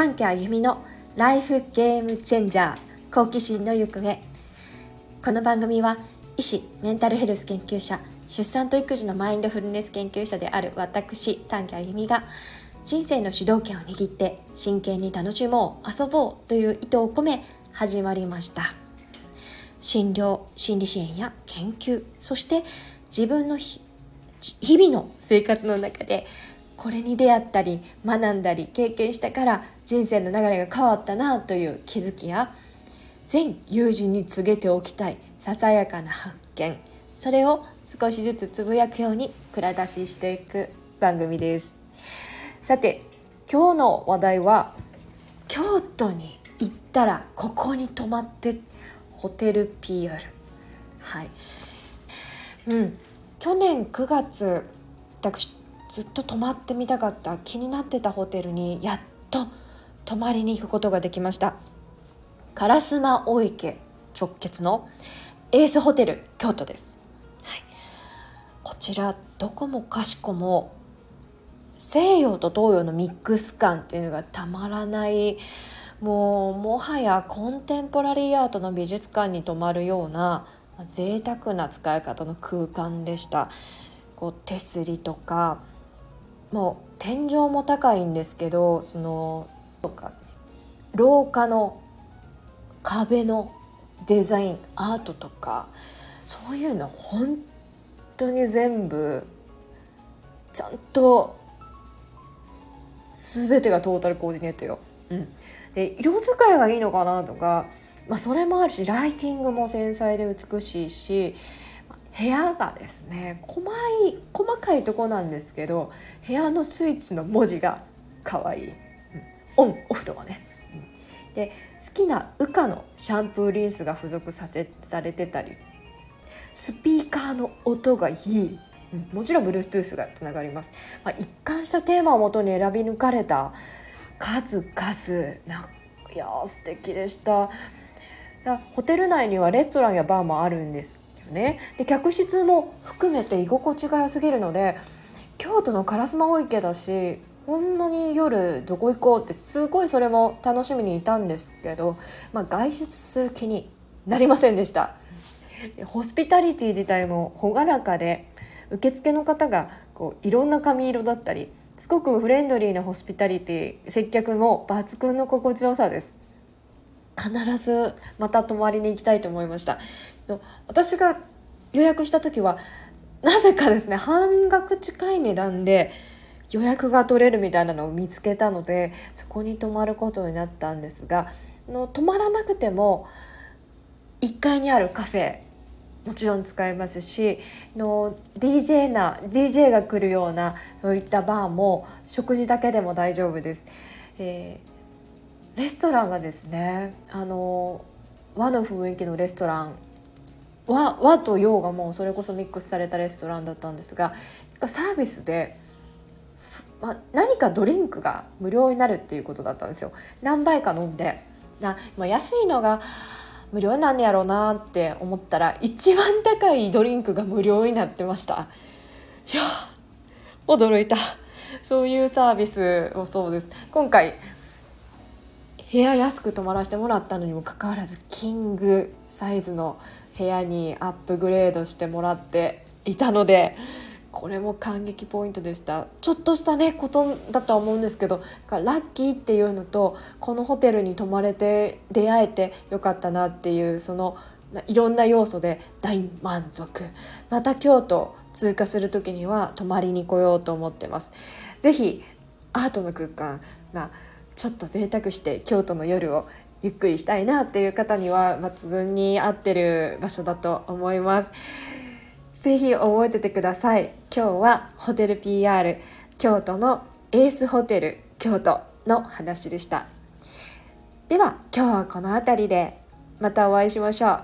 短家あゆみのライフゲームチェンジャー好奇心の行方。この番組は医師メンタルヘルス研究者出産と育児のマインドフルネス研究者である私短家あゆみが人生の主導権を握って真剣に楽しもう遊ぼうという意図を込め始まりました。診療心理支援や研究そして自分の日々の生活の中でこれに出会ったり学んだり経験したから人生の流れが変わったなという気づきや全友人に告げておきたいささやかな発見。それを少しずつつぶやくように蔵出ししていく番組です。さて今日の話題は京都に行ったらここに泊まってホテル PR はい。うん。去年9月私ずっと泊まってみたかった気になってたホテルにやっと泊まりに行くことができました。烏丸大池直結のエースホテル京都です、はい、こちらどこもかしこも西洋と東洋のミックス感っていうのがたまらないもうもはやコンテンポラリーアートの美術館に泊まるような贅沢な使い方の空間でした。こう手すりとかもう天井も高いんですけどそのとか廊下の壁のデザインアートとかそういうの本当に全部ちゃんと全てがトータルコーディネートよ。うん、で色使いがいいのかなとか、まあ、それもあるしライティングも繊細で美しいし部屋がですね細い細かいとこなんですけど部屋のスイッチの文字が可愛い、うん、オンオフとかね、うん、で好きな羽化のシャンプーリンスが付属させされてたりスピーカーの音がいい、うん、もちろん Bluetooth がつながります、まあ、一貫したテーマをもとに選び抜かれた数々。ないや素敵でした。ホテル内にはレストランやバーもあるんです。ね。で客室も含めて居心地が良すぎるので京都の烏丸大池だしほんまに夜どこ行こうってすごいそれも楽しみにいたんですけど、まあ、外出する気になりませんでした。でホスピタリティ自体も朗らかで受付の方がこういろんな髪色だったりすごくフレンドリーなホスピタリティ接客も抜群の心地よさです。必ずまた泊まりに行きたいと思いました。私が予約した時はなぜかですね半額近い値段で予約が取れるみたいなのを見つけたのでそこに泊まることになったんですがの泊まらなくても1階にあるカフェもちろん使えますしの DJ な DJ が来るようなそういったバーも食事だけでも大丈夫です。えー、レストランがですねあの和の雰囲気のレストラン和和と洋がもうそれこそミックスされたレストランだったんですがサービスで、ま、何かドリンクが無料になるっていうことだったんですよ。何杯か飲んでな、ま、安いのが無料なんやろうなって思ったら一番高いドリンクが無料になってました。いや驚いた。そういうサービスをそうです。今回部屋安く泊まらせてもらったのにもかかわらずキングサイズの部屋にアップグレードしてもらっていたのでこれも感激ポイントでした。ちょっとしたねことだとは思うんですけどラッキーっていうのとこのホテルに泊まれて出会えてよかったなっていうそのいろんな要素で大満足。また京都通過する時には泊まりに来ようと思ってます。是非アートの空間がちょっと贅沢して京都の夜をゆっくりしたいなっていう方には抜群に合ってる場所だと思います。ぜひ覚えててください。今日はホテル PR 京都のエースホテル京都の話でした。では今日はこの辺りでまたお会いしましょう。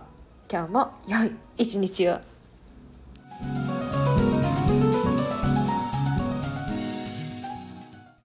今日も良い一日を。